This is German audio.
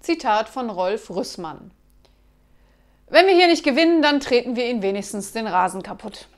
Zitat von Rolf Rüssmann. Wenn wir hier nicht gewinnen, dann treten wir ihnen wenigstens den Rasen kaputt.